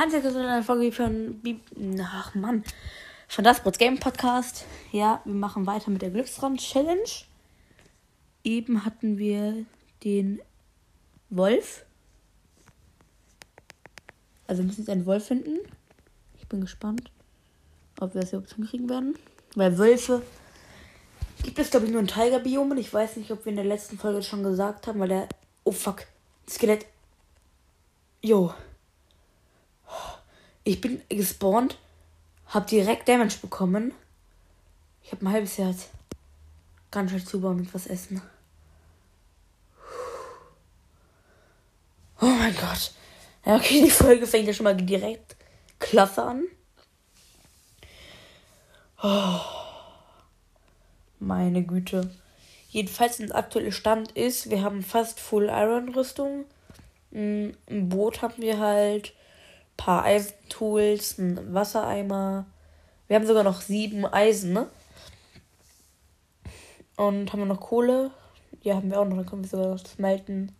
Hans ist eine Folge von Ach Mann. Von das Sports Game Podcast. Ja, wir machen weiter mit der Glücksrand Challenge. Eben hatten wir den Wolf. Also wir müssen jetzt einen Wolf finden. Ich bin gespannt, ob wir das überhaupt hinkriegen werden. Weil Wölfe gibt es, glaube ich, nur in Tiger-Biomen. Ich weiß nicht, ob wir in der letzten Folge schon gesagt haben, weil der. Oh fuck. Skelett. Jo. Ich bin gespawnt, hab direkt Damage bekommen. Ich habe ein halbes Herz. Ganz schnell zubauen und was essen. Oh mein Gott. Ja, okay, die Folge fängt ja schon mal direkt klasse an. Oh. Meine Güte. Jedenfalls, der aktuelle Stand ist, wir haben fast Full Iron Rüstung. Mm, Im Boot haben wir halt paar Eisentools, ein Wassereimer. Wir haben sogar noch sieben Eisen, ne? Und haben wir noch Kohle? Ja, haben wir auch noch. Dann können wir sogar noch smelten.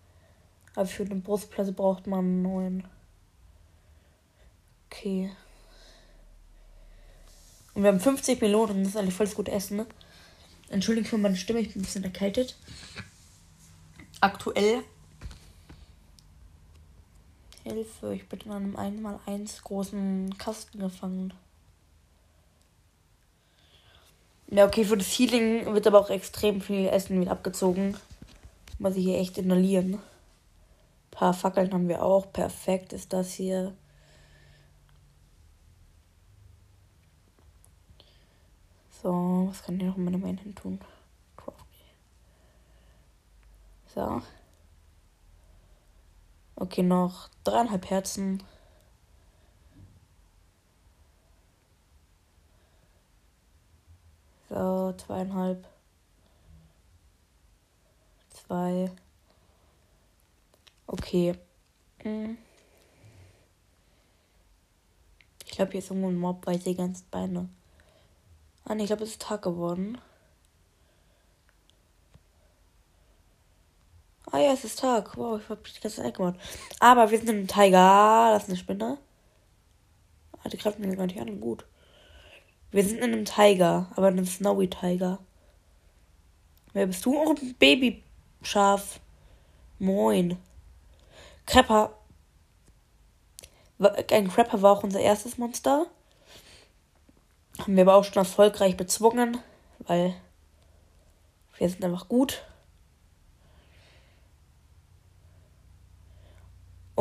Aber für eine Brustplatte braucht man einen neuen. Okay. Und wir haben 50 Melonen. Das ist eigentlich voll gut Essen, ne? Entschuldigung für meine Stimme, ich bin ein bisschen erkältet. Aktuell. Hilfe, ich bin in einem 1x1 großen Kasten gefangen. Ja, okay, für das Healing wird aber auch extrem viel Essen wieder abgezogen. Muss ich hier echt inhalieren. Ein paar Fackeln haben wir auch. Perfekt ist das hier. So, was kann ich noch in meine Main tun? So. Okay, noch dreieinhalb Herzen. So, zweieinhalb. Zwei. Okay. Hm. Ich glaube, hier ist irgendwo ein Mob, weil ich die ganzen Beine. Ah, nee, ich glaube, es ist Tag geworden. Ah ja, es ist Tag. Wow, ich hab die ganze Zeit gemacht. Aber wir sind im Tiger. Das ist eine Spinne. Ah, die greift mir gar nicht an. Gut. Wir sind in einem Tiger, aber in einem Snowy Tiger. Wer bist du? Oh, ein Babyschaf. Moin. Crapper. Ein Crapper war auch unser erstes Monster. Haben wir aber auch schon erfolgreich bezwungen, weil wir sind einfach gut.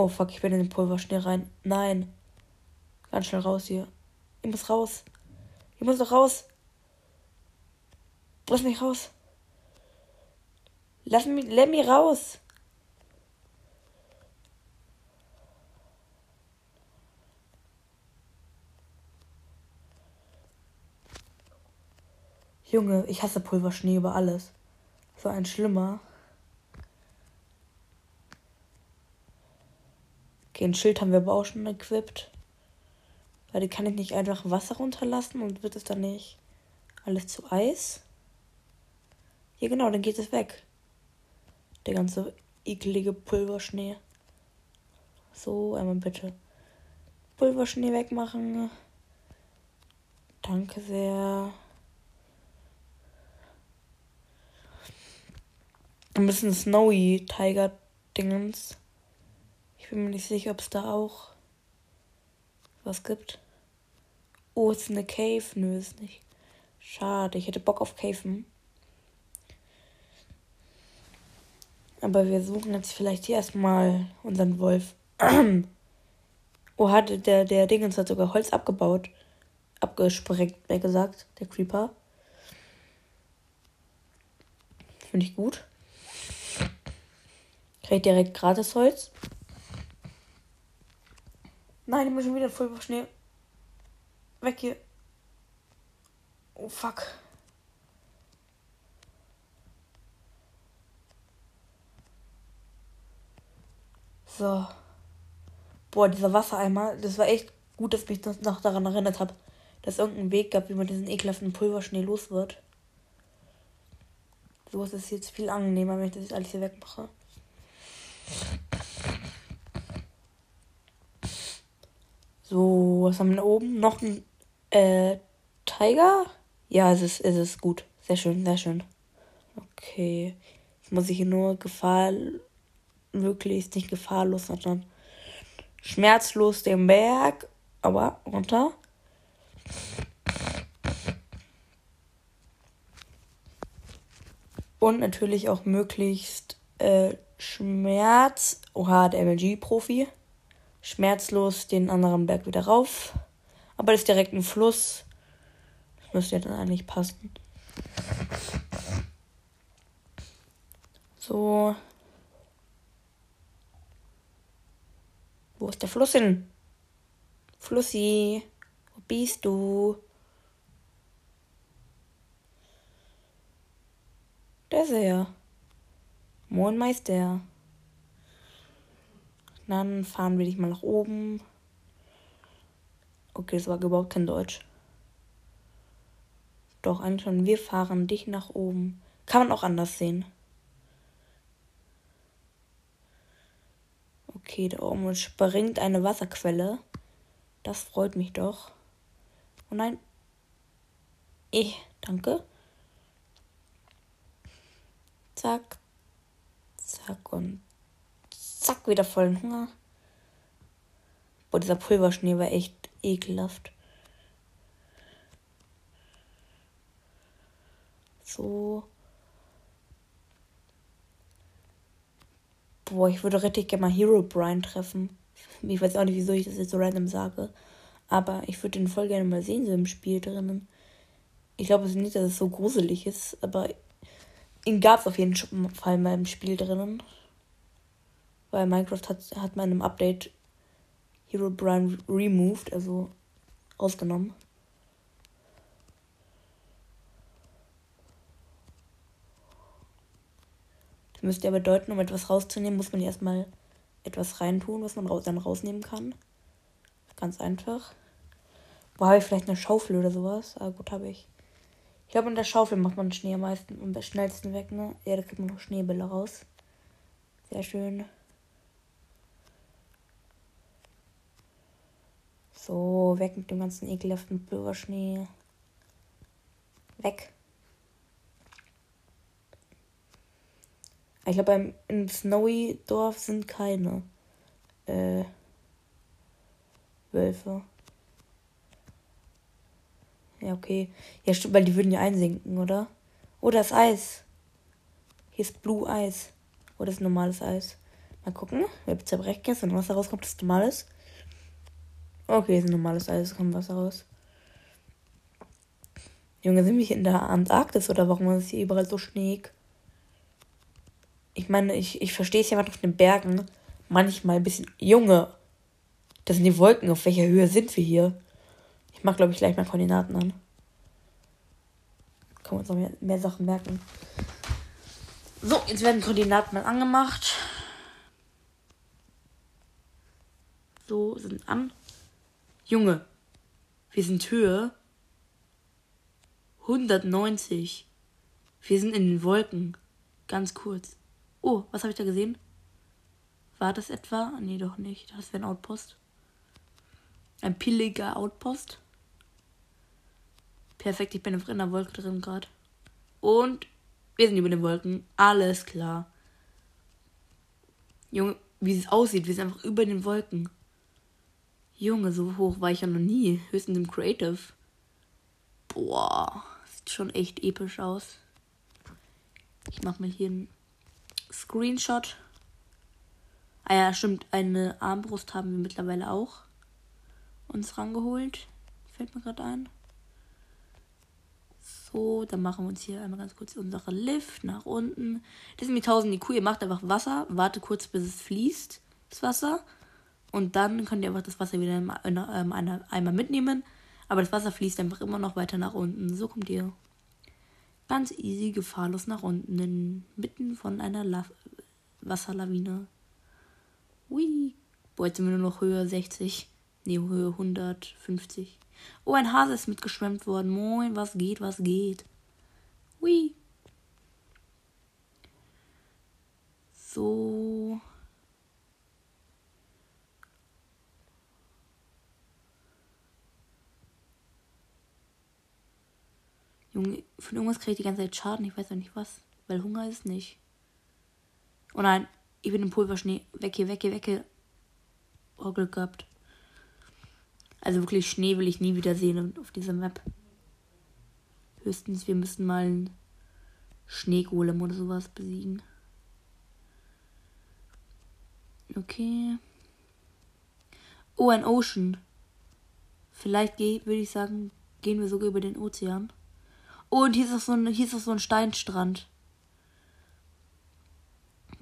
Oh fuck, ich bin in den Pulverschnee rein. Nein. Ganz schnell raus hier. Ich muss raus. Ich muss doch raus. Lass mich raus. Lass mich, let mich raus. Junge, ich hasse Pulverschnee über alles. So ein schlimmer. Okay, ein Schild haben wir aber auch schon equipped. Weil die kann ich nicht einfach Wasser runterlassen und wird es dann nicht alles zu Eis? Ja genau, dann geht es weg. Der ganze eklige Pulverschnee. So, einmal bitte. Pulverschnee wegmachen. Danke sehr. Ein bisschen Snowy Tiger Dingens. Ich bin mir nicht sicher, ob es da auch was gibt. Oh, ist eine Cave? Nö, ist nicht. Schade, ich hätte Bock auf Caven. Aber wir suchen jetzt vielleicht hier erstmal unseren Wolf. oh, hatte der, der Dingens hat sogar Holz abgebaut. Abgesprengt, mehr gesagt, der Creeper. Finde ich gut. Krieg direkt gratis Holz. Nein, ich bin schon wieder voll Schnee. Weg hier. Oh fuck. So. Boah, dieser Wassereimer, das war echt gut, dass mich das noch daran erinnert habe, dass es irgendeinen Weg gab, wie man diesen ekelhaften Pulverschnee los wird. So ist es jetzt viel angenehmer, wenn ich das alles hier wegmache. So, was haben wir da oben? Noch ein äh, Tiger? Ja, es ist, es ist gut. Sehr schön, sehr schön. Okay. Jetzt muss ich hier nur Gefahr, möglichst nicht gefahrlos, sondern schmerzlos den Berg, aber runter. Und natürlich auch möglichst äh, Schmerz. Oha, der MLG-Profi. Schmerzlos den anderen Berg wieder rauf. Aber das ist direkt ein Fluss. Das müsste ja dann eigentlich passen. So. Wo ist der Fluss hin? Flussi, wo bist du? Der ist er. Moin Meister. Dann fahren wir dich mal nach oben. Okay, das war überhaupt kein Deutsch. Doch, eigentlich. Wir fahren dich nach oben. Kann man auch anders sehen. Okay, da oben springt eine Wasserquelle. Das freut mich doch. Oh nein. Ich, danke. Zack. Zack und zack, wieder vollen Hunger. Boah, dieser Pulverschnee war echt ekelhaft. So. Boah, ich würde richtig gerne mal Hero Brian treffen. Ich weiß auch nicht, wieso ich das jetzt so random sage. Aber ich würde den voll gerne mal sehen, so im Spiel drinnen. Ich glaube es nicht, dass es so gruselig ist, aber ihn gab es auf jeden Fall mal im Spiel drinnen. Weil Minecraft hat, hat mal in einem Update Hero Brian removed, also ausgenommen. Das müsste ja bedeuten, um etwas rauszunehmen, muss man erstmal etwas reintun, was man dann rausnehmen kann. Ganz einfach. Wo habe ich vielleicht eine Schaufel oder sowas? Ah, gut, habe ich. Ich glaube, in der Schaufel macht man Schnee am meisten am schnellsten weg, ne? Ja, da kriegt man noch Schneebälle raus. Sehr schön. So, weg mit dem ganzen ekelhaften Pulverschnee. Weg. Ich glaube, im Snowy Dorf sind keine äh, Wölfe. Ja, okay. Ja, stimmt, weil die würden ja einsinken, oder? Oh, das Eis. Hier ist Blue Eis. Oh, das ist normales Eis. Mal gucken. Wir zerbrechen jetzt, wenn Wasser rauskommt, das ist normales. Okay, ist ein normales Eis, kommt Wasser raus. Junge, sind wir hier in der Antarktis oder warum ist hier überall so schneeig? Ich meine, ich, ich verstehe es ja mal auf den Bergen. Manchmal ein bisschen. Junge, das sind die Wolken. Auf welcher Höhe sind wir hier? Ich mache, glaube ich, gleich mal Koordinaten an. Können wir uns noch mehr, mehr Sachen merken. So, jetzt werden Koordinaten mal angemacht. So, sind an. Junge, wir sind Höhe 190. Wir sind in den Wolken. Ganz kurz. Oh, was habe ich da gesehen? War das etwa? Nee, doch nicht. Das wäre ein Outpost. Ein pilliger Outpost. Perfekt, ich bin einfach in der Wolke drin gerade. Und wir sind über den Wolken. Alles klar. Junge, wie es aussieht, wir sind einfach über den Wolken. Junge, so hoch war ich ja noch nie. Höchstens im Creative. Boah, sieht schon echt episch aus. Ich mach mal hier einen Screenshot. Ah ja, stimmt, eine Armbrust haben wir mittlerweile auch uns rangeholt. Fällt mir gerade ein. So, dann machen wir uns hier einmal ganz kurz unsere Lift nach unten. Das sind die 1000 IQ. Ihr macht einfach Wasser, wartet kurz, bis es fließt, das Wasser. Und dann könnt ihr einfach das Wasser wieder in einem Eimer mitnehmen. Aber das Wasser fließt einfach immer noch weiter nach unten. So kommt ihr ganz easy, gefahrlos nach unten, inmitten von einer La Wasserlawine. Ui. Boah, jetzt sind wir nur noch Höhe 60. Ne, Höhe 150. Oh, ein Hase ist mitgeschwemmt worden. Moin, was geht, was geht? Hui. So. Junge, von irgendwas kriege ich die ganze Zeit Schaden. Ich weiß noch nicht was. Weil Hunger ist nicht. Oh nein, ich bin im Pulverschnee. Weg hier, weg hier. Oh, Glück gehabt. Also wirklich Schnee will ich nie wieder sehen auf dieser Map. Höchstens, wir müssen mal einen Schneegolem oder sowas besiegen. Okay. Oh, ein Ocean. Vielleicht würde ich sagen, gehen wir sogar über den Ozean. Oh, und hier ist auch so ein, hier ist auch so ein Steinstrand.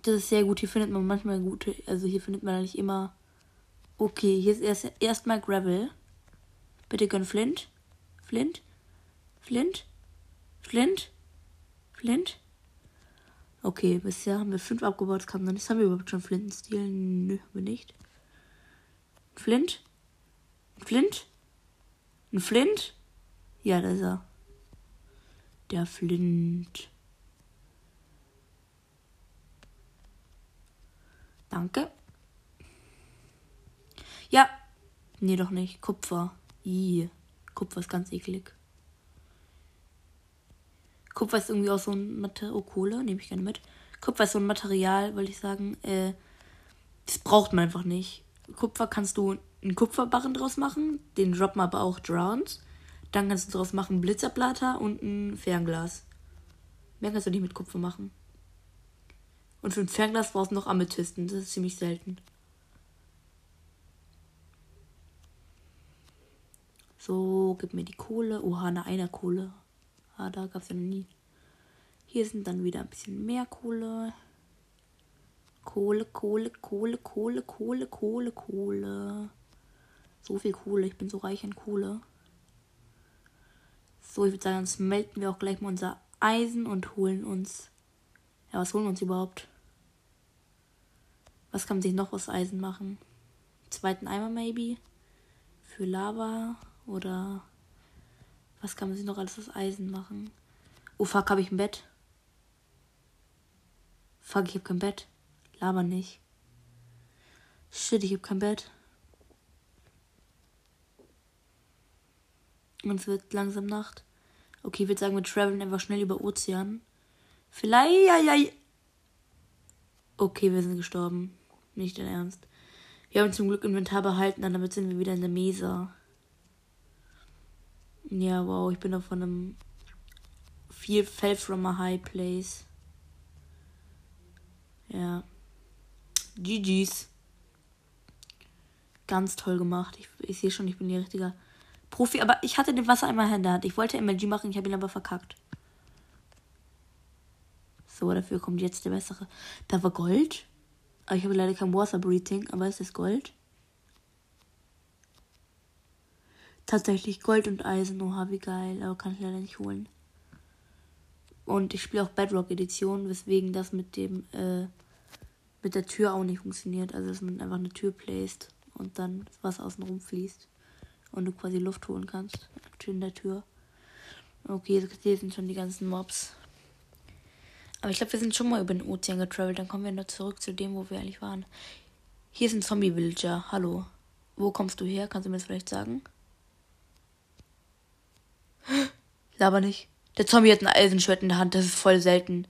Das ist sehr gut. Hier findet man manchmal gute. Also hier findet man eigentlich immer. Okay, hier ist erst erstmal Gravel. Bitte gönn Flint. Flint. Flint. Flint. Flint. Okay, bisher haben wir fünf abgebaut. Das kam dann nicht. Haben wir überhaupt schon Flintenstil? Nö, haben wir nicht. Flint. Flint. Ein Flint? Ja, da ist er. Der Flint. Danke. Ja. Nee, doch nicht. Kupfer. I. Kupfer ist ganz eklig. Kupfer ist irgendwie auch so ein Material. Oh, Kohle, nehme ich gerne mit. Kupfer ist so ein Material, wollte ich sagen. Äh, das braucht man einfach nicht. Kupfer kannst du einen Kupferbarren draus machen. Den droppen aber auch Drowns. Dann kannst du daraus machen Blitzerblatter und ein Fernglas. Mehr kannst du nicht mit Kupfer machen. Und für ein Fernglas brauchst du noch Amethysten. Das ist ziemlich selten. So, gib mir die Kohle. Oha, eine Einerkohle. Ah, da gab es ja noch nie. Hier sind dann wieder ein bisschen mehr Kohle. Kohle, Kohle, Kohle, Kohle, Kohle, Kohle, Kohle. So viel Kohle. Ich bin so reich an Kohle. So, ich würde sagen, dann smelten wir auch gleich mal unser Eisen und holen uns. Ja, was holen wir uns überhaupt? Was kann man sich noch aus Eisen machen? Zweiten Eimer, maybe? Für Lava? Oder was kann man sich noch alles aus Eisen machen? Oh fuck, habe ich ein Bett? Fuck, ich habe kein Bett. Laber nicht. Shit, ich habe kein Bett. Und es wird langsam Nacht. Okay, ich würde sagen, wir traveln einfach schnell über Ozean. Vielleicht. Ja, ja. Okay, wir sind gestorben. Nicht in Ernst. Wir haben zum Glück Inventar behalten, dann damit sind wir wieder in der Mesa. Ja, wow, ich bin auf einem viel fell from a high place. Ja. GG's. Ganz toll gemacht. Ich, ich sehe schon, ich bin die richtige Profi, aber ich hatte den Wasser einmal in der Hand. Ich wollte MLG machen, ich habe ihn aber verkackt. So, dafür kommt jetzt der bessere. Da war Gold. Aber ich habe leider kein Water Breathing, aber es ist Gold. Tatsächlich Gold und Eisen, oha, wie geil. Aber kann ich leider nicht holen. Und ich spiele auch Bedrock Edition, weswegen das mit dem, äh, mit der Tür auch nicht funktioniert. Also, dass man einfach eine Tür placed und dann das Wasser außen rum fließt und du quasi Luft holen kannst. In der Tür. Okay, hier sind schon die ganzen Mobs. Aber ich glaube, wir sind schon mal über den Ozean getravelt. Dann kommen wir nur zurück zu dem, wo wir eigentlich waren. Hier ist ein Zombie-Villager. Hallo. Wo kommst du her? Kannst du mir das vielleicht sagen? Laber nicht. Der Zombie hat ein Eisenschwert in der Hand. Das ist voll selten.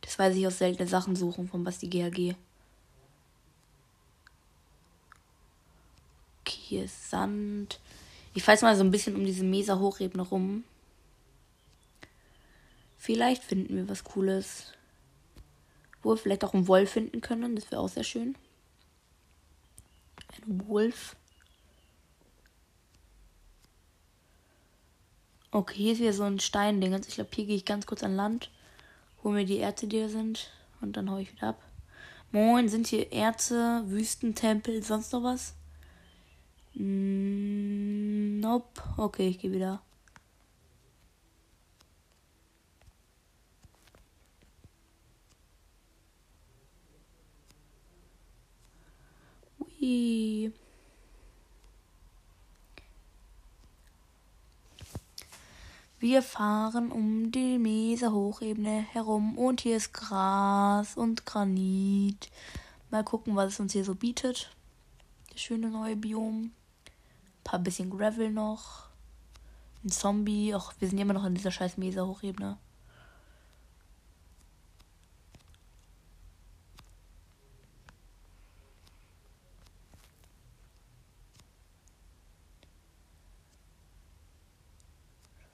Das weiß ich aus seltene Sachen suchen von Basti GHG. Hier ist Sand. Ich fahre mal so ein bisschen um diese Mesa-Hochebene rum. Vielleicht finden wir was Cooles. Wo wir vielleicht auch einen Wolf finden können. Das wäre auch sehr schön. Ein Wolf. Okay, hier ist wieder so ein Steinding. Ich glaube, hier gehe ich ganz kurz an Land. Hol mir die Erze, die da sind. Und dann hau ich wieder ab. Moin, sind hier Erze, Wüstentempel, sonst noch was? Mm, nope. Okay, ich gehe wieder. Ui. Wir fahren um die Mesa Hochebene herum und hier ist Gras und Granit. Mal gucken, was es uns hier so bietet. Das schöne neue Biom paar bisschen Gravel noch. Ein Zombie. Ach, wir sind immer noch in dieser scheiß Mesa-Hochebene.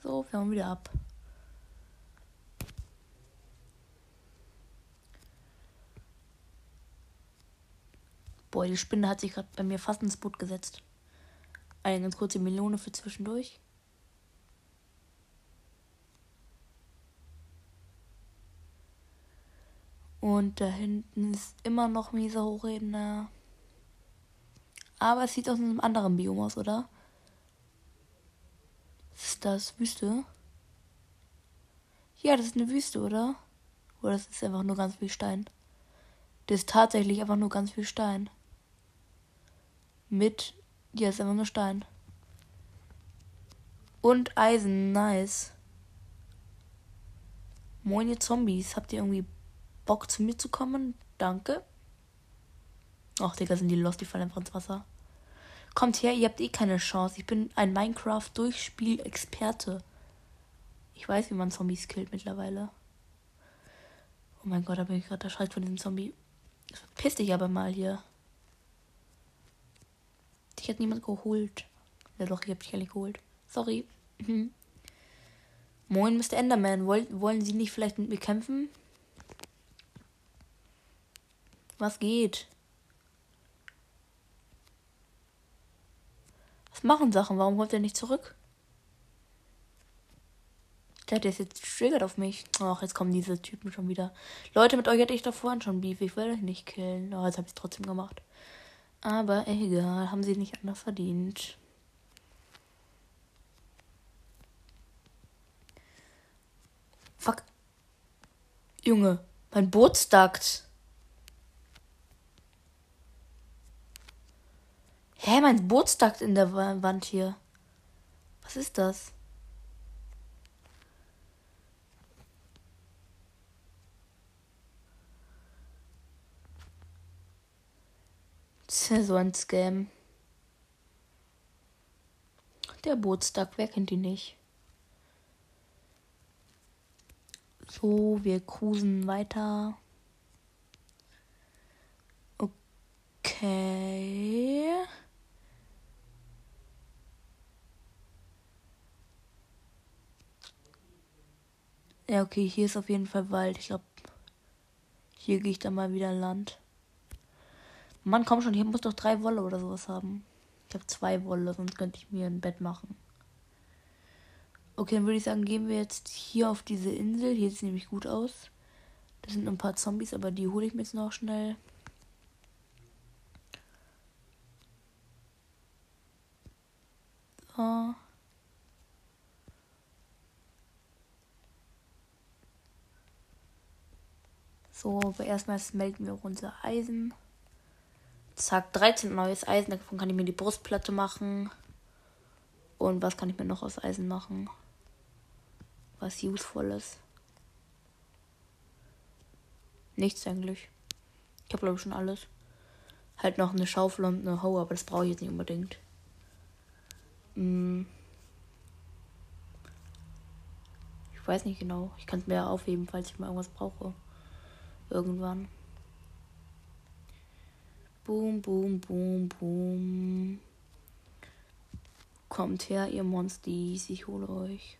So, wir haben wieder ab. Boah, die Spinne hat sich gerade bei mir fast ins Boot gesetzt. Eine ganz kurze Melone für zwischendurch. Und da hinten ist immer noch mieser Hochebene. Aber es sieht aus einem anderen Biom aus, oder? Ist das Wüste? Ja, das ist eine Wüste, oder? Oder das ist einfach nur ganz viel Stein? Das ist tatsächlich einfach nur ganz viel Stein. Mit. Ja, ist einfach nur Stein. Und Eisen, nice. Moin, ihr Zombies. Habt ihr irgendwie Bock zu mir zu kommen? Danke. Ach, Digga, sind die lost, die fallen einfach ins Wasser. Kommt her, ihr habt eh keine Chance. Ich bin ein Minecraft-Durchspiel-Experte. Ich weiß, wie man Zombies killt mittlerweile. Oh mein Gott, da bin ich gerade erschreckt von diesem Zombie. Piss dich aber mal hier. Dich hat niemand geholt. Ja doch, ich hab dich ehrlich geholt. Sorry. Mhm. Moin, Mr. Enderman. Woll, wollen Sie nicht vielleicht mit mir kämpfen? Was geht? Was machen Sachen? Warum holt er nicht zurück? Der ist jetzt triggert auf mich. Ach, jetzt kommen diese Typen schon wieder. Leute, mit euch hätte ich da vorhin schon Beef. Ich will euch nicht killen. Oh, jetzt habe ich es trotzdem gemacht. Aber egal, haben sie nicht anders verdient. Fuck. Junge, mein Boot stackt. Hä, mein Boot stackt in der Wand hier. Was ist das? So ein Scam. Der Bootstag, wer kennt ihn nicht? So, wir cruisen weiter. Okay. Ja, okay, hier ist auf jeden Fall Wald. Ich glaube, hier gehe ich dann mal wieder Land. Mann, komm schon, hier muss doch drei Wolle oder sowas haben. Ich habe zwei Wolle, sonst könnte ich mir ein Bett machen. Okay, dann würde ich sagen, gehen wir jetzt hier auf diese Insel. Hier sieht es nämlich gut aus. Da sind ein paar Zombies, aber die hole ich mir jetzt noch schnell. So. So, aber erstmal melden wir unser Eisen. Zack, 13 neues Eisen. Davon kann ich mir die Brustplatte machen. Und was kann ich mir noch aus Eisen machen? Was usefulles. Nichts eigentlich. Ich habe glaube ich schon alles. Halt noch eine Schaufel und eine Hoe, aber das brauche ich jetzt nicht unbedingt. Hm. Ich weiß nicht genau. Ich kann es mir aufheben, falls ich mal irgendwas brauche irgendwann. Boom, boom, boom, boom. Kommt her, ihr Monsties, ich hole euch.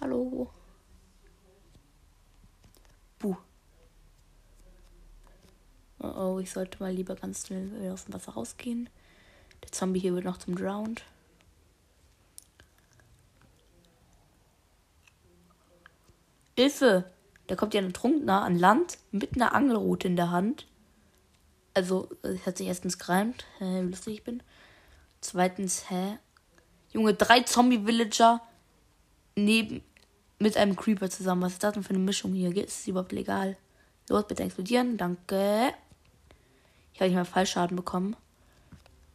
Hallo. Buh. Oh, oh, ich sollte mal lieber ganz schnell aus dem Wasser rausgehen. Der Zombie hier wird noch zum Drowned. Hilfe! Da kommt ja ein Trunkener an Land mit einer Angelrute in der Hand. Also, es hat sich erstens gereimt, äh, wie lustig ich bin. Zweitens, hä? Junge, drei Zombie-Villager neben mit einem Creeper zusammen. Was ist das denn für eine Mischung hier? Ist es überhaupt legal? Los, bitte explodieren. Danke. Ich habe nicht mal Fallschaden bekommen,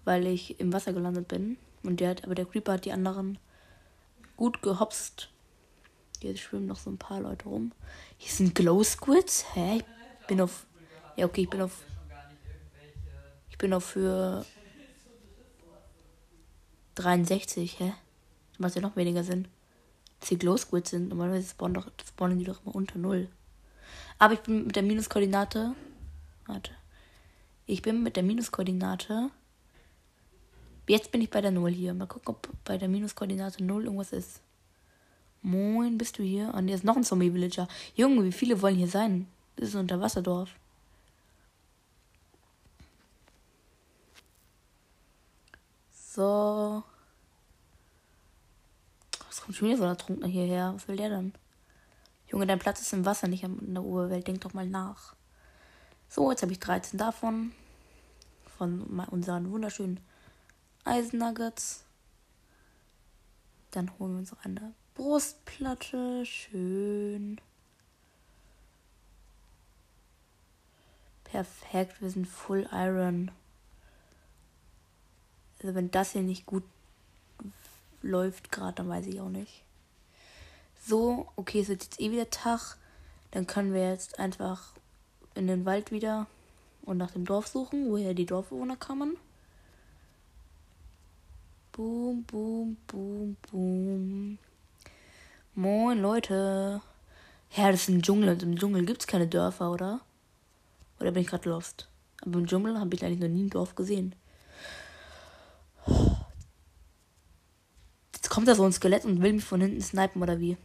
weil ich im Wasser gelandet bin. Und der hat, aber der Creeper hat die anderen gut gehopst. Hier schwimmen noch so ein paar Leute rum. Hier sind Glow Squids. Hä? Ich bin auf. Ja, okay, ich bin auf. Ich bin auf für. 63, hä? Das macht ja noch weniger Sinn. Dass die Glow Squids sind. Normalerweise spawnen, doch, spawnen die doch immer unter Null. Aber ich bin mit der Minuskoordinate. Warte. Ich bin mit der Minuskoordinate. Jetzt bin ich bei der Null hier. Mal gucken, ob bei der Minuskoordinate Null irgendwas ist. Moin, bist du hier? Und hier ist noch ein Zombie-Villager. Junge, wie viele wollen hier sein? Das ist ein Unterwasserdorf. So. Was kommt schon wieder so ein Trunkner hierher? Was will der dann? Junge, dein Platz ist im Wasser, nicht in der Urwelt. Denk doch mal nach. So, jetzt habe ich 13 davon. Von unseren wunderschönen Eisennuggets. Dann holen wir uns noch eine Brustplatte. Schön. Perfekt, wir sind Full Iron. Also wenn das hier nicht gut läuft gerade, dann weiß ich auch nicht. So, okay, es wird jetzt eh wieder Tag. Dann können wir jetzt einfach in den Wald wieder und nach dem Dorf suchen, woher die Dorfbewohner kamen. Boom, boom, boom, boom. Moin, Leute. Ja, das ist ein Dschungel und im Dschungel gibt es keine Dörfer, oder? Oder bin ich gerade lost? Aber im Dschungel habe ich eigentlich noch nie ein Dorf gesehen. Jetzt kommt da so ein Skelett und will mich von hinten snipen, oder wie?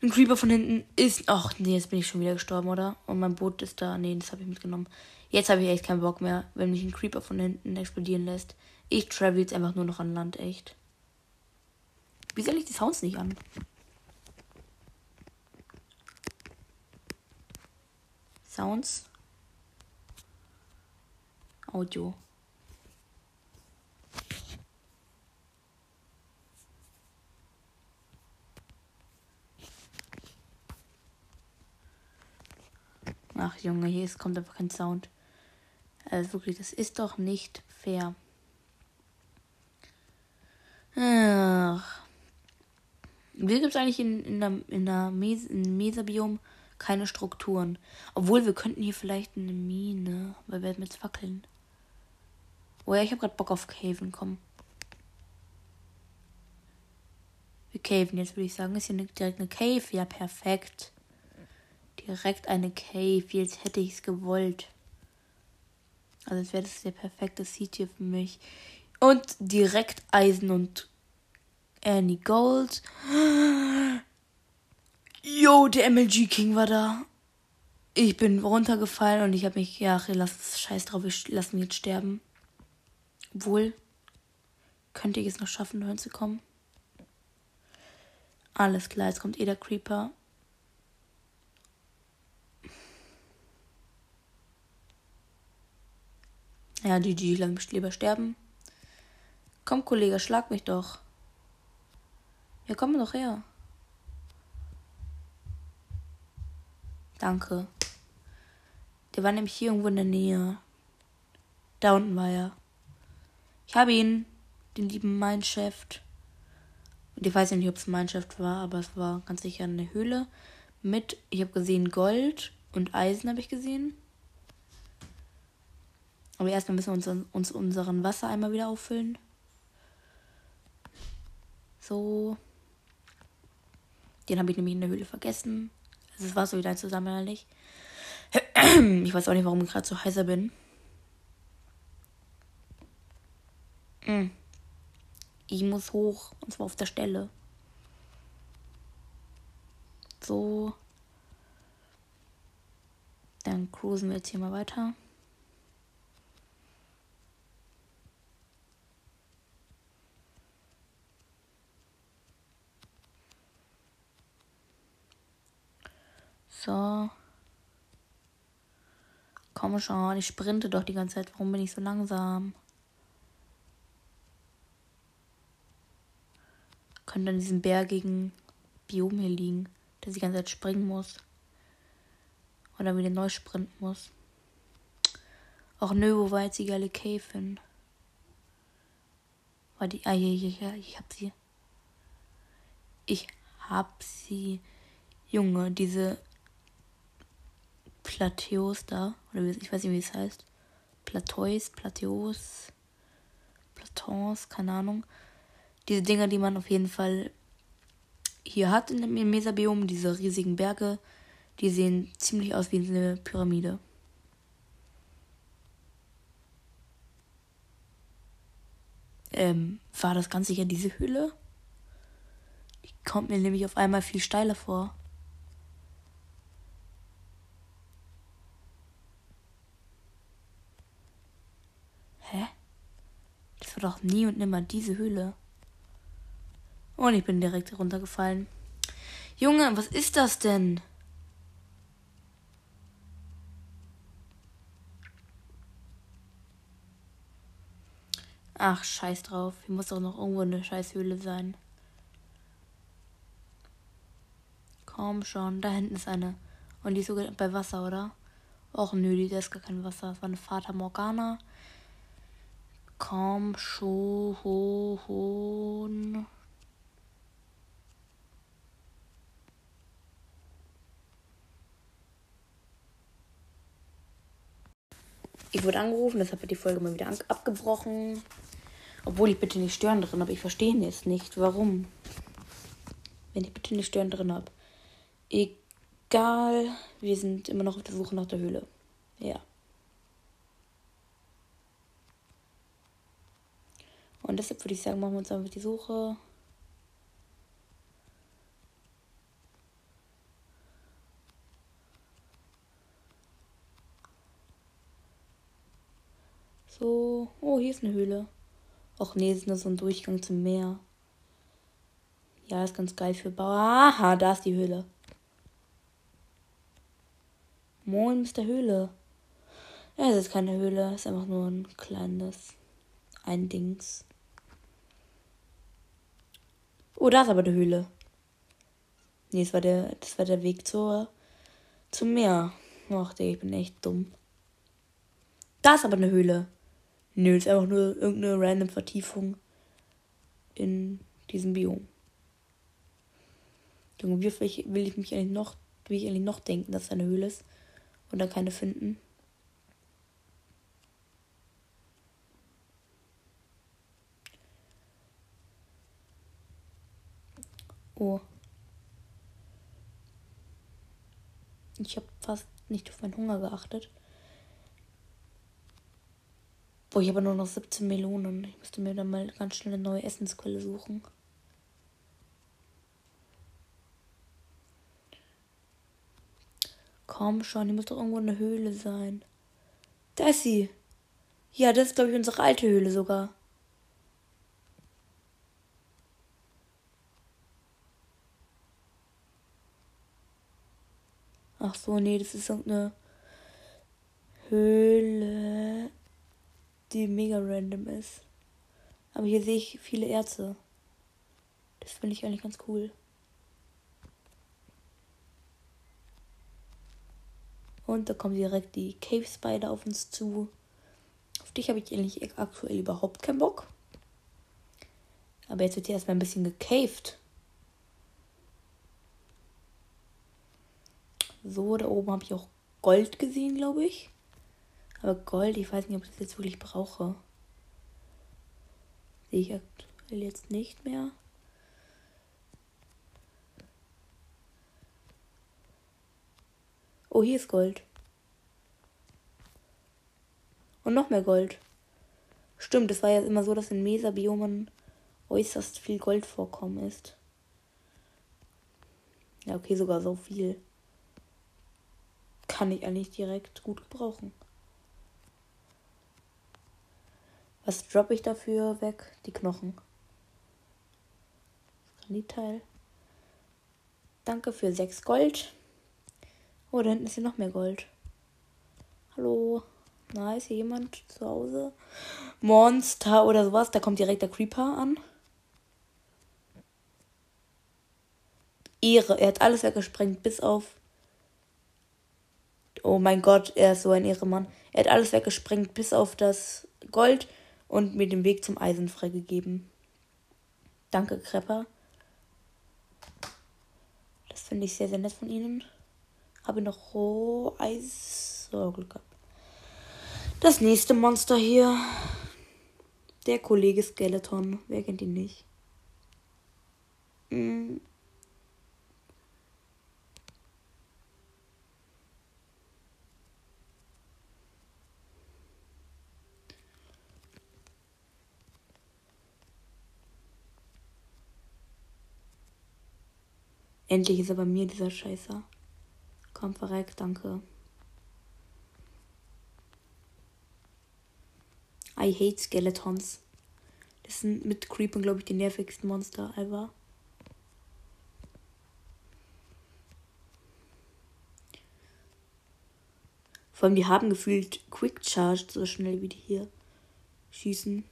Ein Creeper von hinten ist. Ach nee, jetzt bin ich schon wieder gestorben, oder? Und mein Boot ist da. Nee, das habe ich mitgenommen. Jetzt habe ich echt keinen Bock mehr, wenn mich ein Creeper von hinten explodieren lässt. Ich travel jetzt einfach nur noch an Land, echt. Wie soll ich die Sounds nicht an? Sounds. Audio. Ach Junge, hier ist, kommt einfach kein Sound. Also wirklich, das ist doch nicht fair. Ach. Wieso gibt es eigentlich in, in der, in der Mes in Mesabiom keine Strukturen? Obwohl, wir könnten hier vielleicht eine Mine, weil wir mit fackeln. Oh ja, ich habe gerade Bock auf Caven, komm. Wir caven jetzt, würde ich sagen. Ist hier eine, direkt eine Cave? Ja, perfekt. Direkt eine Cave. Jetzt hätte ich es gewollt. Also, jetzt wäre das der perfekte Seed hier für mich. Und direkt Eisen und Annie Gold. Yo, der MLG King war da. Ich bin runtergefallen und ich habe mich, ja, lass scheiß drauf, ich lass mich jetzt sterben. Obwohl, könnte ich es noch schaffen, dahin zu kommen? Alles klar, jetzt kommt eh der Creeper. Ja, GG, lass mich lieber sterben. Komm, Kollege, schlag mich doch. Ja, komm doch her. Danke. Der war nämlich hier irgendwo in der Nähe. Da unten war er. Ich habe ihn, den lieben Mineshaft. Und ich weiß ja nicht, ob es Mineshaft war, aber es war ganz sicher eine Höhle mit, ich habe gesehen, Gold und Eisen habe ich gesehen. Aber erstmal müssen wir uns, uns unseren Wassereimer wieder auffüllen. So. Den habe ich nämlich in der Höhle vergessen. Also es war so wieder zusammen nicht. Ich weiß auch nicht, warum ich gerade so heißer bin. Hm. Ich muss hoch. Und zwar auf der Stelle. So. Dann cruisen wir jetzt hier mal weiter. So. Komm schon, ich sprinte doch die ganze Zeit. Warum bin ich so langsam? Könnte an diesem bergigen Biom hier liegen, dass ich die ganze Zeit springen muss. Oder wieder neu sprinten muss. Ach nö, wo war jetzt die geile Cave hin? War die. Ah, hier, hier, hier, ich hab sie. Ich hab sie. Junge, diese Plateaus da. Oder ich weiß nicht, wie es heißt. Plateaus, Plateaus, Platons, keine Ahnung. Diese Dinger, die man auf jeden Fall hier hat in dem Mesabiom, diese riesigen Berge, die sehen ziemlich aus wie eine Pyramide. Ähm, war das Ganze hier diese Höhle? Die kommt mir nämlich auf einmal viel steiler vor. Hä? Das war doch nie und nimmer diese Höhle. Und ich bin direkt runtergefallen. Junge, was ist das denn? Ach, scheiß drauf. Hier muss doch noch irgendwo eine scheiß Höhle sein. Komm schon, da hinten ist eine. Und die ist sogar bei Wasser, oder? Och nö, die ist gar kein Wasser. Das war eine Fata Morgana. Komm schon. Ich wurde angerufen, deshalb wird die Folge mal wieder abgebrochen. Obwohl ich bitte nicht stören drin habe. Ich verstehe jetzt nicht, warum. Wenn ich bitte nicht stören drin habe. Egal, wir sind immer noch auf der Suche nach der Höhle. Ja. Und deshalb würde ich sagen, machen wir uns einfach die Suche. So. Oh, hier ist eine Höhle. Och nee, ist nur so ein Durchgang zum Meer. Ja, ist ganz geil für Bauer. Aha, da ist die Höhle. Moin, Mr. Höhle. Ja, es ist keine Höhle, es ist einfach nur ein kleines ein Dings. Oh, da ist aber die Höhle. Nee, das war der, das war der Weg zur, zum Meer. Ach, ich bin echt dumm. Da ist aber eine Höhle. Nö, ist einfach nur irgendeine random Vertiefung in diesem Biom. Junge, wie will ich mich eigentlich noch, will ich eigentlich noch denken, dass es eine Höhle ist und dann keine finden? Oh. Ich habe fast nicht auf meinen Hunger geachtet. Boah, ich habe nur noch 17 Melonen. Ich müsste mir dann mal ganz schnell eine neue Essensquelle suchen. Komm schon, hier muss doch irgendwo eine Höhle sein. Da ist sie. Ja, das ist, glaube ich, unsere alte Höhle sogar. Ach so, nee, das ist irgendeine Höhle die mega random ist. Aber hier sehe ich viele Erze. Das finde ich eigentlich ganz cool. Und da kommen direkt die Cave Spider auf uns zu. Auf dich habe ich eigentlich aktuell überhaupt keinen Bock. Aber jetzt wird hier erstmal ein bisschen gecaved. So, da oben habe ich auch Gold gesehen, glaube ich. Aber Gold, ich weiß nicht, ob ich das jetzt wirklich brauche. Sehe ich aktuell jetzt nicht mehr. Oh, hier ist Gold. Und noch mehr Gold. Stimmt, es war ja immer so, dass in Mesa-Biomen äußerst viel Gold vorkommen ist. Ja, okay, sogar so viel. Kann ich eigentlich direkt gut gebrauchen. Was droppe ich dafür weg? Die Knochen. Granitteil. Danke für 6 Gold. Oh, da hinten ist hier noch mehr Gold. Hallo. Na, ist hier jemand zu Hause? Monster oder sowas. Da kommt direkt der Creeper an. Ehre. Er hat alles weggesprengt, bis auf. Oh mein Gott, er ist so ein Ehremann. Er hat alles weggesprengt, bis auf das Gold und mir den Weg zum Eisen freigegeben. Danke, Krepper. Das finde ich sehr, sehr nett von Ihnen. Habe noch oh, Eis. So, Glück gehabt. Das nächste Monster hier. Der Kollege Skeleton. Wer kennt ihn nicht? Hm. Endlich ist er bei mir, dieser Scheißer. Komm, verreck, danke. I hate Skeletons. Das sind mit Creepern, glaube ich, die nervigsten Monster ever. Vor allem, die haben gefühlt Quick Charge so schnell wie die hier schießen.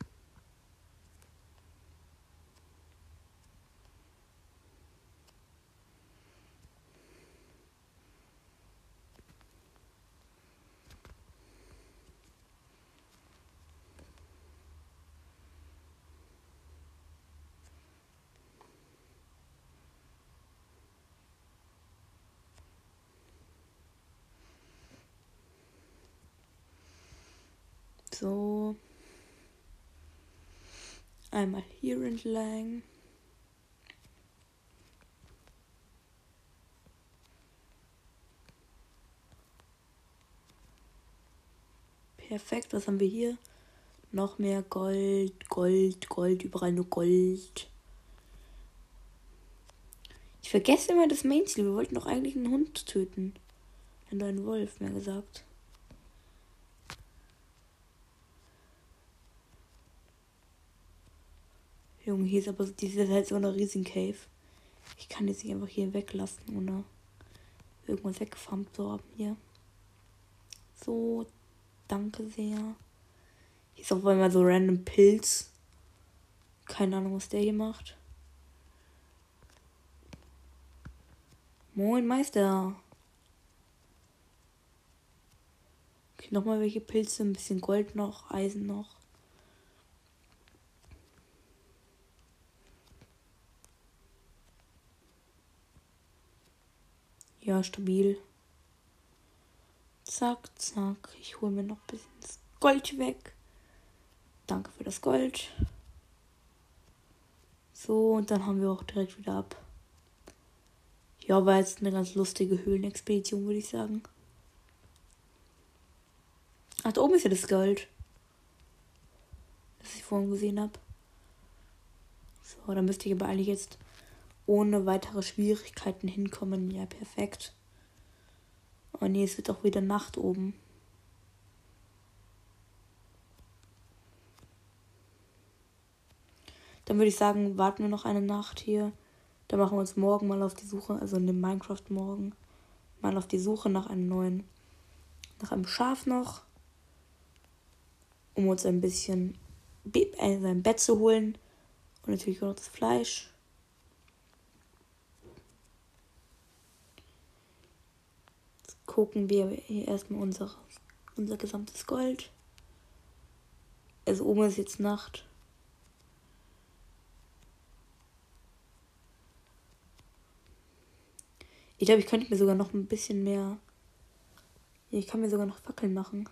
So. Einmal hier entlang. Perfekt, was haben wir hier? Noch mehr Gold, Gold, Gold, überall nur Gold. Ich vergesse immer das Mainziel. Wir wollten doch eigentlich einen Hund töten. Einen neuen Wolf, mehr gesagt. Junge, hier ist aber diese halt so eine riesen Cave. Ich kann jetzt nicht einfach hier weglassen, ohne irgendwas weggefarmt zu haben hier. So, danke sehr. Hier ist auf einmal so random Pilz. Keine Ahnung, was der hier macht. Moin, Meister. Okay, nochmal welche Pilze, ein bisschen Gold noch, Eisen noch. Ja, stabil. Zack, zack. Ich hole mir noch ein bisschen das Gold weg. Danke für das Gold. So, und dann haben wir auch direkt wieder ab. Ja, war jetzt eine ganz lustige Höhlenexpedition, würde ich sagen. Ach, da oben ist ja das Gold. Das ich vorhin gesehen habe. So, dann müsste ich aber eigentlich jetzt ohne weitere Schwierigkeiten hinkommen. Ja, perfekt. Oh nee, es wird auch wieder Nacht oben. Dann würde ich sagen, warten wir noch eine Nacht hier. Dann machen wir uns morgen mal auf die Suche, also in dem Minecraft morgen, mal auf die Suche nach einem neuen, nach einem Schaf noch, um uns ein bisschen äh, sein Bett zu holen und natürlich auch noch das Fleisch. Gucken wir hier erstmal unser, unser gesamtes Gold. Also oben ist jetzt Nacht. Ich glaube, ich könnte mir sogar noch ein bisschen mehr. Ich kann mir sogar noch Fackeln machen.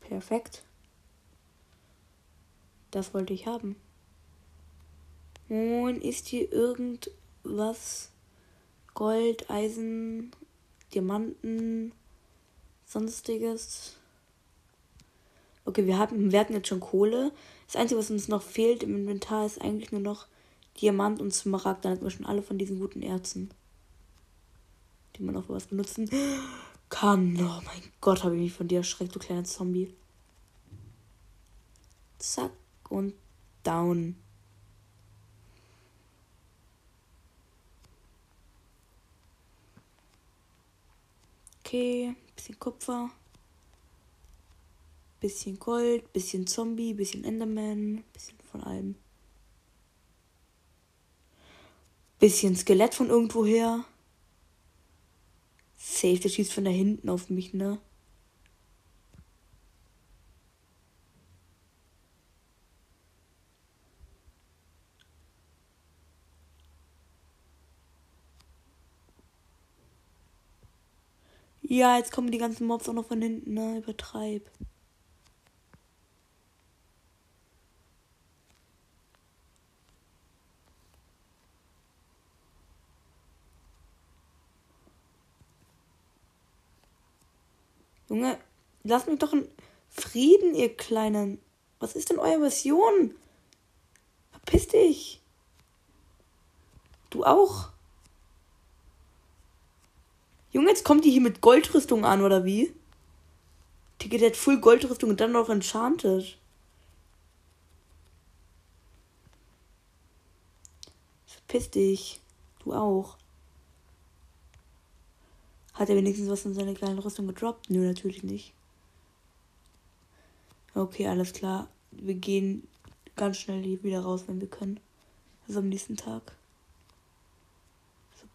Perfekt. Das wollte ich haben. Und ist hier irgendwas? Gold, Eisen, Diamanten, sonstiges? Okay, wir, haben, wir hatten jetzt schon Kohle. Das Einzige, was uns noch fehlt im Inventar, ist eigentlich nur noch Diamant und Smaragd. Dann hatten wir schon alle von diesen guten Erzen. Die man auch für was benutzen kann. Oh mein Gott, habe ich mich von dir erschreckt, du kleiner Zombie. Zack und down. Okay, bisschen Kupfer. Bisschen Gold, bisschen Zombie, bisschen Enderman, bisschen von allem. Bisschen Skelett von irgendwoher. Safe, der schießt von da hinten auf mich, ne? Ja, jetzt kommen die ganzen Mobs auch noch von hinten, ne? Übertreib. Junge, lasst mich doch in Frieden, ihr Kleinen. Was ist denn eure Mission? Verpiss dich. Du auch. Junge, jetzt kommt die hier mit Goldrüstung an, oder wie? Ticket hat Full Goldrüstung und dann noch Enchanted. Verpiss dich. Du auch. Hat er wenigstens was in seine kleine Rüstung gedroppt? Nö, natürlich nicht. Okay, alles klar. Wir gehen ganz schnell wieder raus, wenn wir können. Also am nächsten Tag.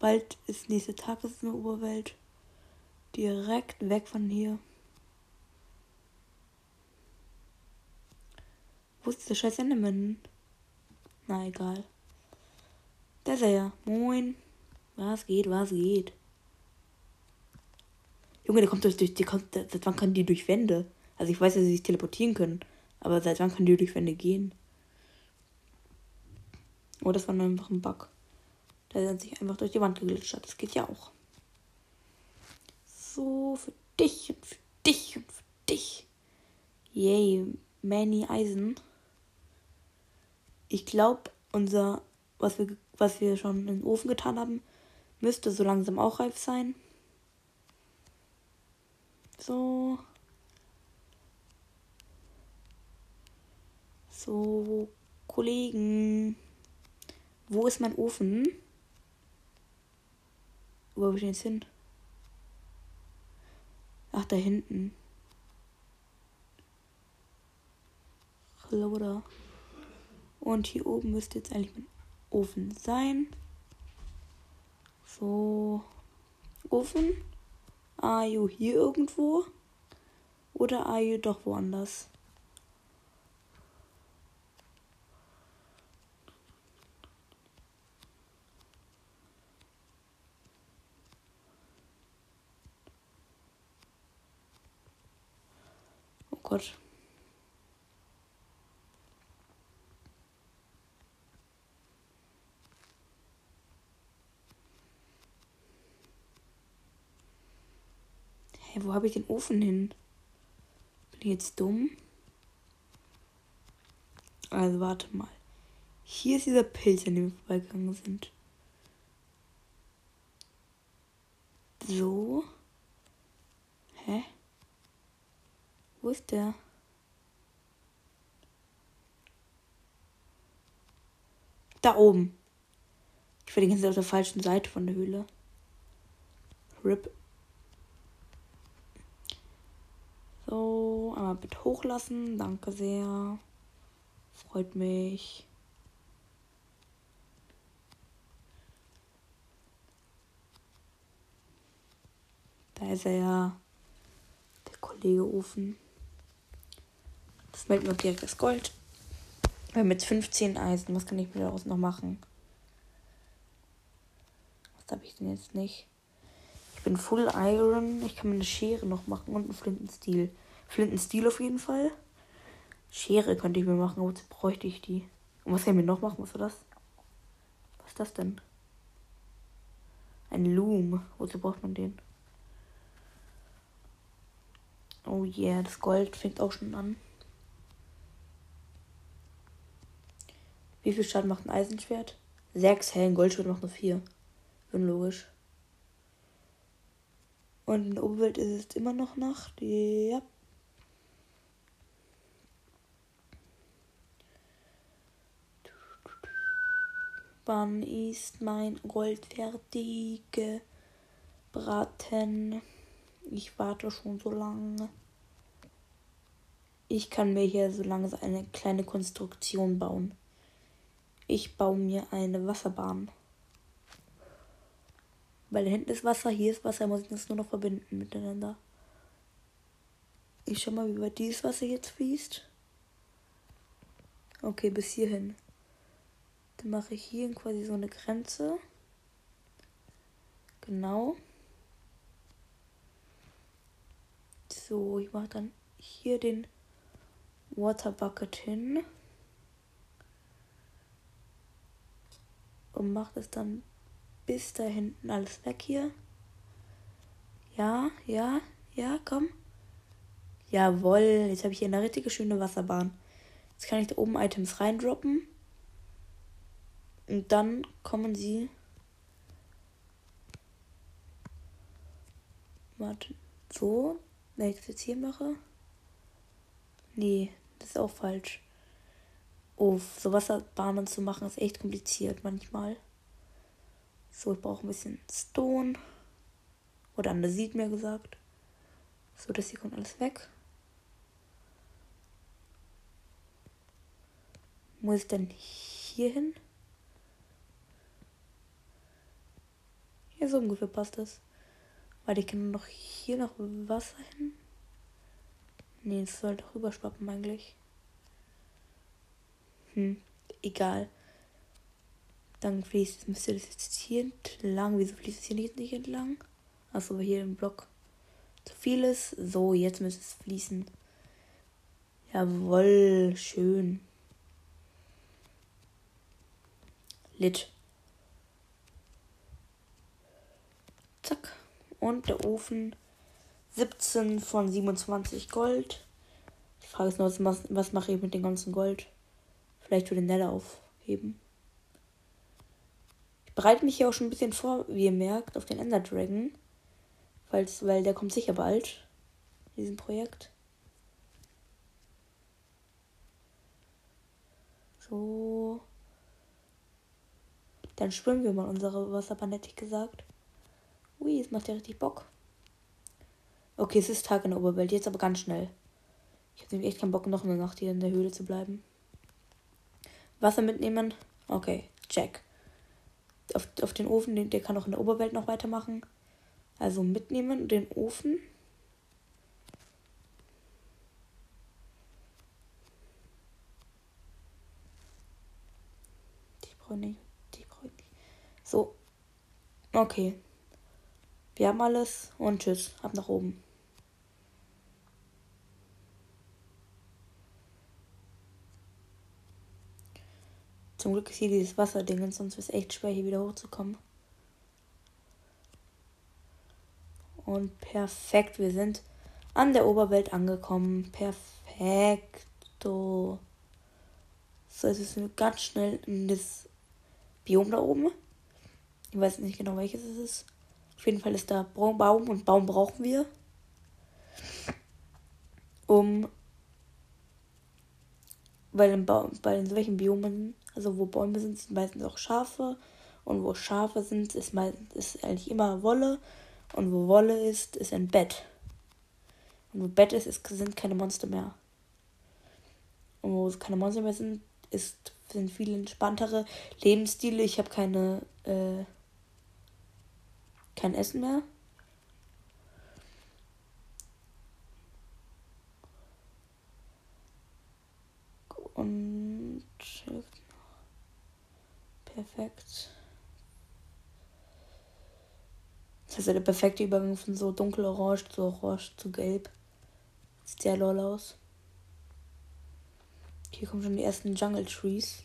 Sobald es nächste Tag ist in der Oberwelt, direkt weg von hier. Wo ist der scheiß Enderman? Na egal. Da ist er ja. Moin. Was geht, was geht? Junge, der kommt durch, durch die kommt, seit wann können die durch Wände? Also ich weiß, dass sie sich teleportieren können, aber seit wann können die durch Wände gehen? Oh, das war nur einfach ein Bug. Der hat sich einfach durch die Wand geglitscht hat. Das geht ja auch. So, für dich und für dich und für dich. Yay, Manny Eisen. Ich glaube, unser, was wir, was wir schon den Ofen getan haben, müsste so langsam auch reif sein. So. So, Kollegen. Wo ist mein Ofen? Wo habe ich jetzt hin? Ach, da hinten. Oder? Und hier oben müsste jetzt eigentlich mein Ofen sein. So. Ofen. Are you hier irgendwo? Oder are you doch woanders? Oh Gott. Hey, wo habe ich den Ofen hin? Bin ich jetzt dumm? Also warte mal. Hier ist dieser Pilz, an dem wir vorbeigegangen sind. So. Hä? Wo ist der? Da oben. Ich war die ganze Zeit auf der falschen Seite von der Höhle. RIP. So, einmal bitte hochlassen. Danke sehr. Freut mich. Da ist er ja. Der Kollege Ofen. Das meldet mir direkt das Gold. Wir haben jetzt 15 Eisen. Was kann ich mir daraus noch machen? Was habe ich denn jetzt nicht? bin Full Iron. Ich kann mir eine Schere noch machen und einen Flintenstil. Flintenstil auf jeden Fall. Schere könnte ich mir machen, wozu bräuchte ich die? Und was kann ich mir noch machen? Was war das? Was ist das denn? Ein Loom. Wozu braucht man den? Oh yeah, das Gold fängt auch schon an. Wie viel Schaden macht ein Eisenschwert? Sechs hellen Goldschwert macht nur vier. Unlogisch. Und in der Oberwelt ist es immer noch Nacht. Ja. Wann ist mein Gold fertig? Braten. Ich warte schon so lange. Ich kann mir hier so langsam eine kleine Konstruktion bauen. Ich baue mir eine Wasserbahn. Weil hinten ist Wasser, hier ist Wasser, muss ich das nur noch verbinden miteinander. Ich schau mal, wie weit dieses Wasser jetzt fließt. Okay, bis hierhin. Dann mache ich hier quasi so eine Grenze. Genau. So, ich mache dann hier den Water Bucket hin. Und mache das dann bis da hinten alles weg hier. Ja, ja, ja, komm. Jawoll, jetzt habe ich hier eine richtige schöne Wasserbahn. Jetzt kann ich da oben Items reindroppen. Und dann kommen sie. Warte. So. Wenn ich das jetzt hier mache. Nee, das ist auch falsch. Oh, so Wasserbahnen zu machen ist echt kompliziert manchmal. So, ich brauche ein bisschen Stone. Oder Andesit mehr gesagt. So, das hier kommt alles weg. Muss ich denn hier hin? Ja, so ungefähr passt das. Weil ich kann noch hier noch Wasser hin. Nee, es soll doch rüberschwappen eigentlich. Hm, egal. Dann fließt, müsste das jetzt hier entlang. Wieso fließt es hier nicht, nicht entlang? Achso, hier im Block zu viel ist. So, jetzt müsste es fließen. Jawoll, schön. Lit. Zack. Und der Ofen 17 von 27 Gold. Die Frage ist nur, was, was mache ich mit dem ganzen Gold? Vielleicht für den Nether aufheben. Ich bereite mich hier auch schon ein bisschen vor, wie ihr merkt, auf den Ender Dragon. Weil's, weil der kommt sicher bald. In diesem Projekt. So. Dann schwimmen wir mal unsere Wasserbahn, hätte ich gesagt. Ui, es macht ja richtig Bock. Okay, es ist Tag in der Oberwelt, jetzt aber ganz schnell. Ich habe nämlich echt keinen Bock, noch eine Nacht hier in der Höhle zu bleiben. Wasser mitnehmen. Okay, check. Auf, auf den Ofen, den, der kann auch in der Oberwelt noch weitermachen. Also mitnehmen, den Ofen. Die brauche nicht. Die brauche nicht. So. Okay. Wir haben alles und tschüss. Ab nach oben. Zum Glück ist hier dieses Wasserding, sonst ist es echt schwer, hier wieder hochzukommen. Und perfekt, wir sind an der Oberwelt angekommen. Perfekto. So, jetzt ist ganz schnell in das Biom da oben. Ich weiß nicht genau, welches es ist. Auf jeden Fall ist da Baum und Baum brauchen wir. Um. Weil in, Baum, bei in solchen Biomen, also wo Bäume sind, sind meistens auch Schafe. Und wo Schafe sind, ist, meistens, ist eigentlich immer Wolle. Und wo Wolle ist, ist ein Bett. Und wo Bett ist, ist sind keine Monster mehr. Und wo es keine Monster mehr sind, ist, sind viel entspanntere Lebensstile. Ich habe keine, äh, kein Essen mehr. Und perfekt. Das ist ja der perfekte Übergang von so dunkelorange zu orange zu gelb. Sieht sehr lol aus. Hier kommen schon die ersten Jungle Trees.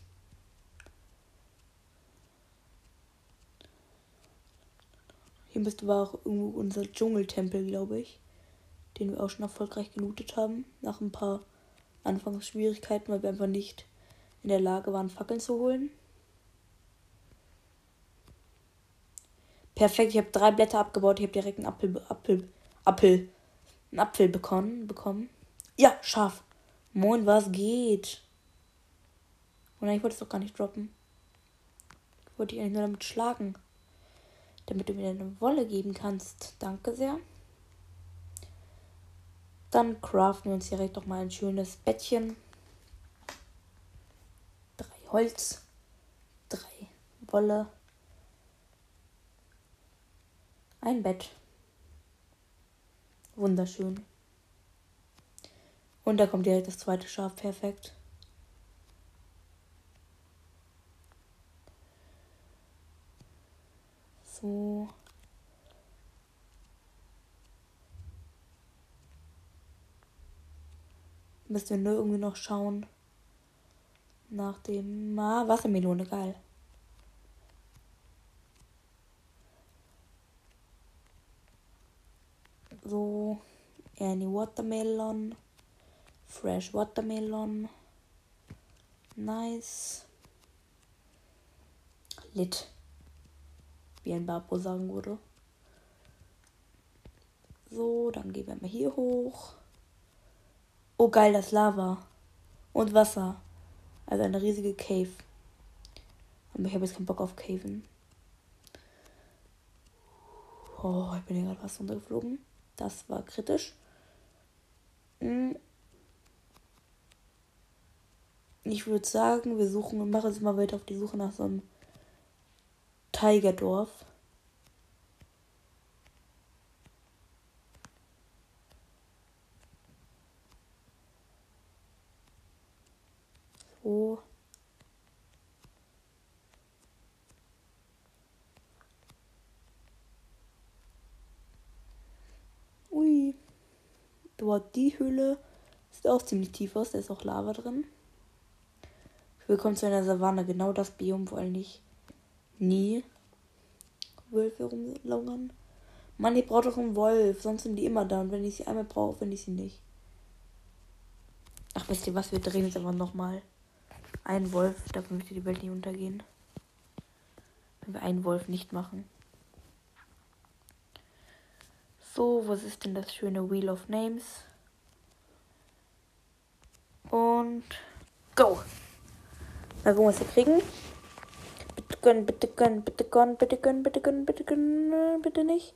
Hier müsste war auch irgendwo unser Dschungeltempel, glaube ich. Den wir auch schon erfolgreich gelootet haben. Nach ein paar Anfangsschwierigkeiten, weil wir einfach nicht in der Lage waren, Fackeln zu holen. Perfekt, ich habe drei Blätter abgebaut. Ich habe direkt einen Apfel, Apfel, Apfel, einen Apfel bekommen, bekommen. Ja, scharf. Moin, was geht? Oh nein, ich wollte es doch gar nicht droppen. Ich wollte dich eigentlich nur damit schlagen. Damit du mir eine Wolle geben kannst. Danke sehr. Dann craften wir uns direkt noch mal ein schönes Bettchen. Drei Holz. Drei Wolle. Ein Bett. Wunderschön. Und da kommt direkt das zweite Schaf. Perfekt. So. Müssen wir nur irgendwie noch schauen. Nach dem ah, Wassermelone, geil. So, any watermelon. Fresh watermelon. Nice. Lit. Wie ein Babo sagen würde. So, dann gehen wir mal hier hoch. Oh geil, das Lava. Und Wasser. Also eine riesige Cave. Aber ich habe jetzt keinen Bock auf Caven. Oh, ich bin hier gerade was runtergeflogen. Das war kritisch. Hm. Ich würde sagen, wir suchen und machen jetzt mal weiter auf die Suche nach so einem Tigerdorf. So. Ui. Dort die Höhle sieht auch ziemlich tief aus. Da ist auch Lava drin. Willkommen zu einer Savanne. Genau das Biom, wo eigentlich nie Wölfe rumlauern. Mann, ich brauche doch einen Wolf. Sonst sind die immer da. Und wenn ich sie einmal brauche, finde ich sie nicht. Ach, wisst ihr was? Wir drehen jetzt einfach nochmal. Ein Wolf, dafür möchte die Welt nicht untergehen. Wenn wir einen Wolf nicht machen. So, was ist denn das schöne Wheel of Names? Und go! Mal gucken, was wir kriegen. Bitte gönnen, bitte gönnen, bitte gönnen, bitte gönnen, bitte gönnen, bitte gönnen, bitte nicht.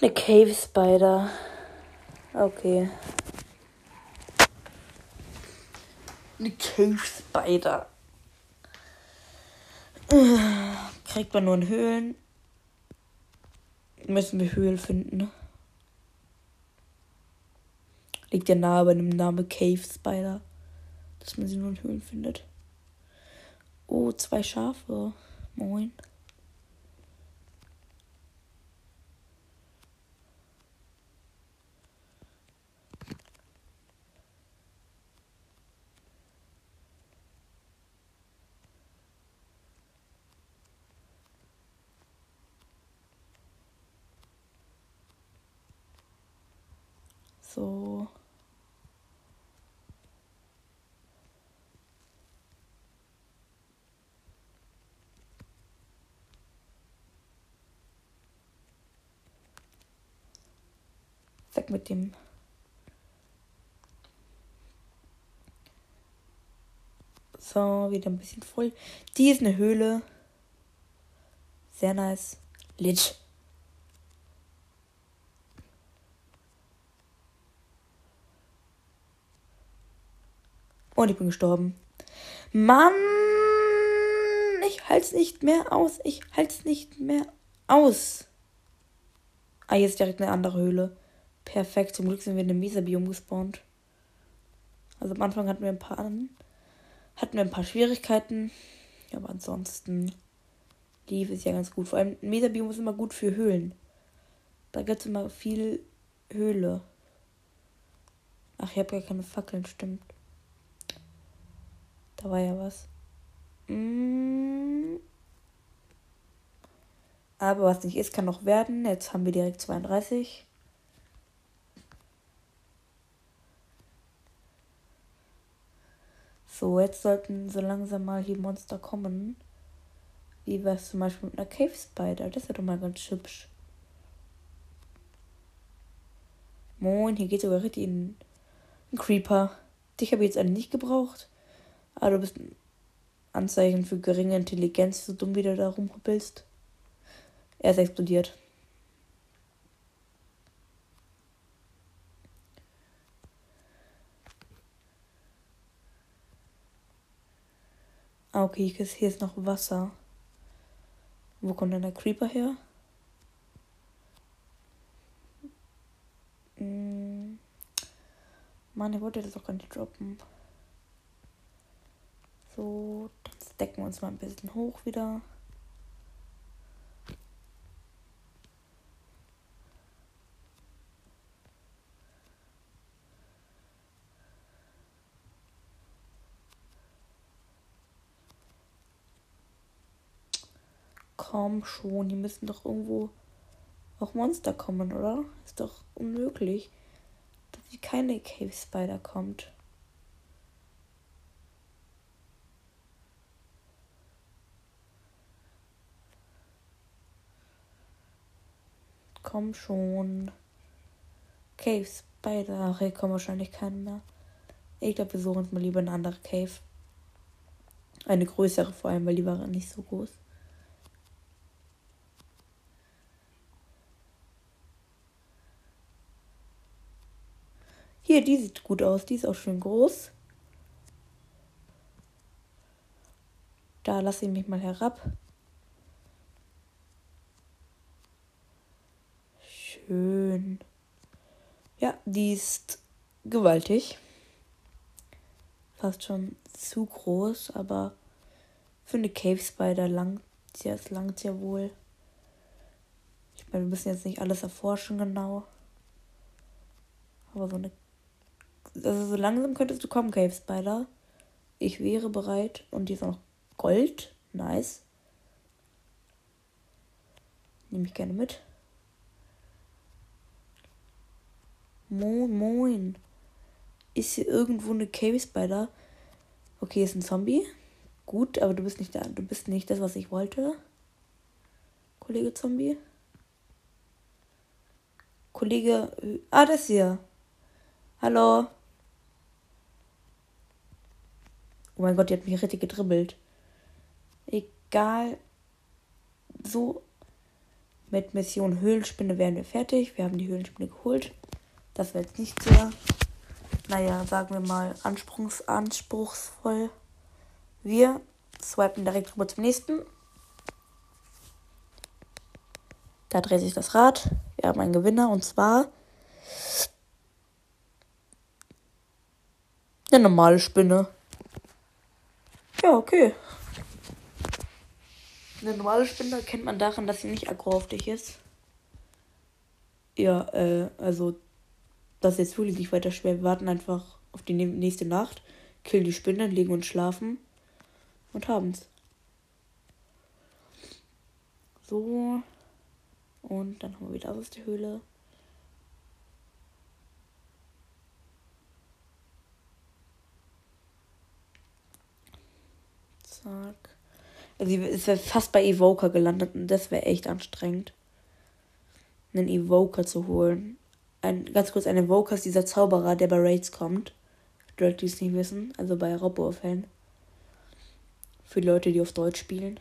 Eine Cave Spider. Okay. Eine Cave Spider. Kriegt man nur in Höhlen. Müssen wir Höhlen finden. Liegt ja nahe bei dem Namen Cave Spider. Dass man sie nur in Höhlen findet. Oh, zwei Schafe. Moin. So. Weg mit dem. So, wieder ein bisschen voll. Die ist eine Höhle. Sehr nice. Lit. Und ich bin gestorben. Mann! Ich halt's nicht mehr aus. Ich halt's nicht mehr aus. Ah, jetzt direkt eine andere Höhle. Perfekt. Zum Glück sind wir in einem Mesa-Biom gespawnt. Also am Anfang hatten wir ein paar hatten wir ein paar Schwierigkeiten. Aber ansonsten lief es ja ganz gut. Vor allem ein Mesa-Biom ist immer gut für Höhlen. Da gibt es immer viel Höhle. Ach, ich habe gar keine Fackeln, stimmt. Da war ja was. Mm. Aber was nicht ist, kann noch werden. Jetzt haben wir direkt 32. So, jetzt sollten so langsam mal hier Monster kommen. Wie was zum Beispiel mit einer Cave Spider. Das ist ja doch mal ganz hübsch. Moin, hier geht sogar richtig ein, ein Creeper. Dich habe ich jetzt eigentlich nicht gebraucht. Aber du bist ein Anzeichen für geringe Intelligenz, so dumm wie du da rumhuppelst. Er ist explodiert. Ah, okay, hier ist noch Wasser. Wo kommt denn der Creeper her? Hm. Mann, ich wollte das doch gar nicht droppen. So, jetzt decken wir uns mal ein bisschen hoch wieder. Komm schon, die müssen doch irgendwo auch Monster kommen, oder? Ist doch unmöglich, dass hier keine Cave Spider kommt. Komm schon. Cave Spider. Ach, hier kommen wahrscheinlich keine mehr. Ich glaube, wir suchen uns mal lieber eine andere Cave. Eine größere vor allem, weil die war nicht so groß. Hier, die sieht gut aus. Die ist auch schön groß. Da lasse ich mich mal herab. Schön. Ja, die ist gewaltig. Fast schon zu groß, aber für eine Cave Spider langt ja, es langt ja wohl. Ich meine, wir müssen jetzt nicht alles erforschen genau. Aber so eine. Also so langsam könntest du kommen, Cave Spider. Ich wäre bereit. Und die ist auch noch Gold. Nice. Nehme ich gerne mit. Moin, moin. Ist hier irgendwo eine Cave Spider? Okay, ist ein Zombie. Gut, aber du bist nicht da. Du bist nicht das, was ich wollte. Kollege Zombie. Kollege. Ah, das hier. Hallo. Oh mein Gott, die hat mich richtig gedribbelt. Egal. So. Mit Mission Höhlenspinne wären wir fertig. Wir haben die Höhlenspinne geholt. Das wäre jetzt nicht sehr, naja, sagen wir mal, anspruchs anspruchsvoll. Wir swipen direkt rüber zum nächsten. Da dreht sich das Rad. Wir haben einen Gewinner und zwar eine normale Spinne. Ja, okay. Eine normale Spinne kennt man daran, dass sie nicht aggro auf dich ist. Ja, äh, also das ist jetzt wirklich nicht weiter schwer. Wir warten einfach auf die nächste Nacht, killen die Spinne, legen uns schlafen und haben's. So. Und dann haben wir wieder aus der Höhle. Zack. Also es wäre fast bei Evoker gelandet und das wäre echt anstrengend. Einen Evoker zu holen ein, ganz kurz, ein Evoker dieser Zauberer, der bei Raids kommt. Leute, die es nicht wissen, also bei Robo-Fan. Für die Leute, die auf Deutsch spielen.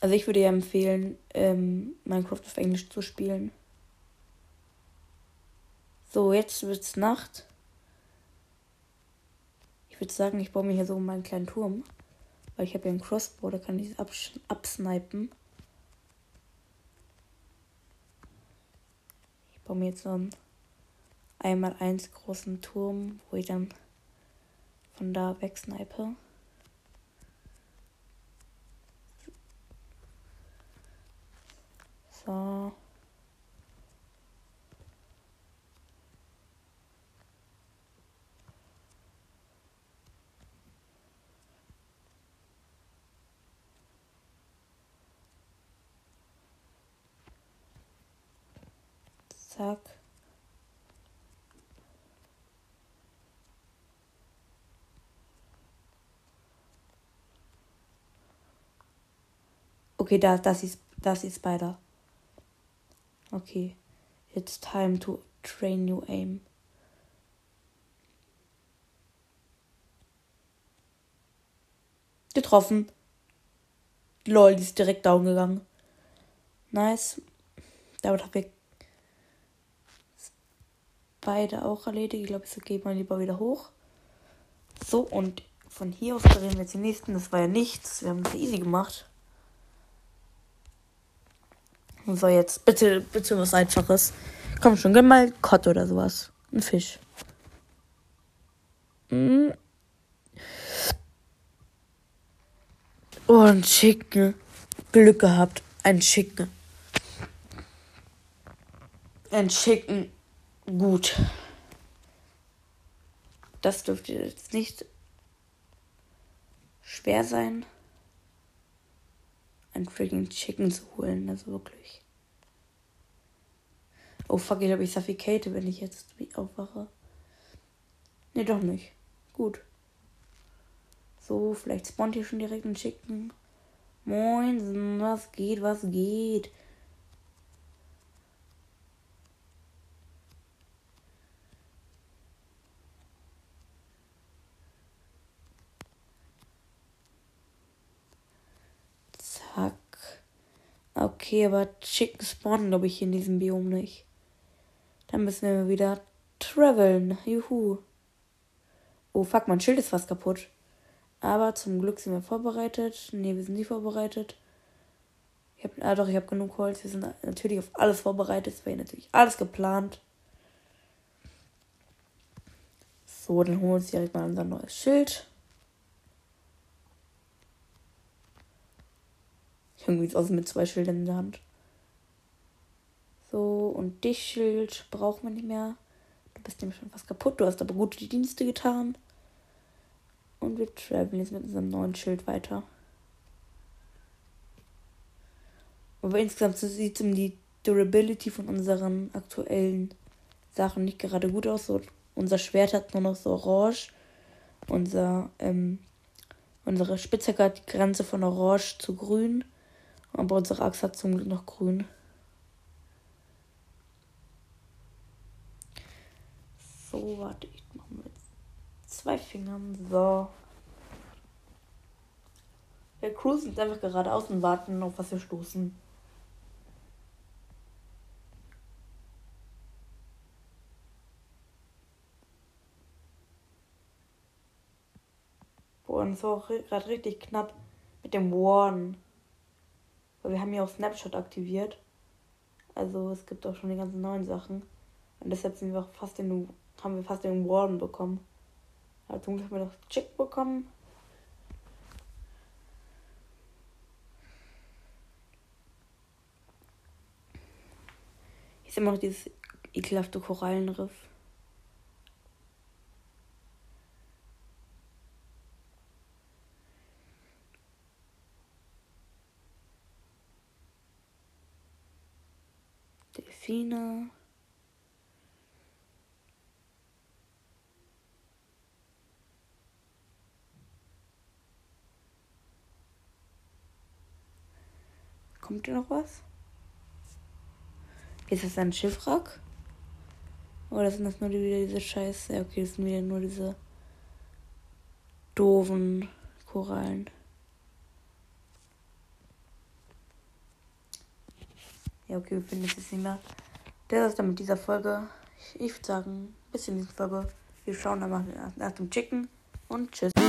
Also ich würde ja empfehlen, ähm, Minecraft auf Englisch zu spielen. So, jetzt wird's Nacht. Ich würde sagen, ich baue mir hier so meinen kleinen Turm. Weil ich habe ja einen Crossbow, da kann ich es abs absnipen. Baue mir so einen einmal eins großen Turm, wo ich dann von da wegsnipe. So. Zack. Okay, da, das ist, das ist Spider. Okay. It's time to train new aim. Getroffen. Lol, die ist direkt down gegangen. Nice. Damit habe ich beide auch erledigt. Ich glaube, ich gehe mal lieber wieder hoch. So, und von hier aus drehen wir jetzt die nächsten. Das war ja nichts. Wir haben das easy gemacht. So, jetzt bitte, bitte was Einfaches. Komm schon, gib mal Kott oder sowas. Ein Fisch. Oh, ein Chicken. Glück gehabt. Ein Chicken. Ein Chicken. Gut. Das dürfte jetzt nicht schwer sein, ein freaking Chicken zu holen. Also wirklich. Oh fuck, ich glaube, ich suffocate, wenn ich jetzt aufwache. Ne, doch nicht. Gut. So, vielleicht spawnt hier schon direkt ein Chicken. Moin, was geht, was geht? Zack. Okay, aber Chicken spawnen, glaube ich, in diesem Biom nicht. Dann müssen wir wieder traveln. Juhu. Oh fuck, mein Schild ist fast kaputt. Aber zum Glück sind wir vorbereitet. Ne, wir sind nicht vorbereitet. Ich hab, ah doch, ich habe genug Holz. Wir sind natürlich auf alles vorbereitet. Es war natürlich alles geplant. So, dann holen wir uns direkt mal unser neues Schild. Irgendwie ist aus mit zwei Schildern in der Hand. So, und dich, Schild, brauchen wir nicht mehr. Du bist nämlich schon fast kaputt. Du hast aber gute Dienste getan. Und wir traveln jetzt mit unserem neuen Schild weiter. Aber insgesamt sieht es um die Durability von unseren aktuellen Sachen nicht gerade gut aus. So, unser Schwert hat nur noch so orange. Unser, ähm, unsere Spitzhacke hat die Grenze von orange zu grün. Aber unsere Axt hat zum Glück noch grün. So, warte, ich mache mit zwei Fingern. So. Wir cruisen jetzt einfach geradeaus und warten, auf was wir stoßen. Boah, und es war auch gerade richtig knapp mit dem Warn. Weil wir haben ja auch Snapshot aktiviert. Also es gibt auch schon die ganzen neuen Sachen. Und deshalb sind wir auch fast den, haben wir fast den Warden bekommen. Aber zum Glück haben wir noch Chick bekommen. Ist immer noch dieses ekelhafte Korallenriff. Delfine. Kommt hier noch was? Ist das ein Schiffwrack? Oder sind das nur wieder diese Scheiße? Okay, das sind wieder nur diese doofen Korallen. Ja, okay, wir finden es jetzt nicht mehr. Das ist dann mit dieser Folge. Ich, würde sagen, bis in dieser Folge. Wir schauen dann mal nach dem Chicken und tschüss.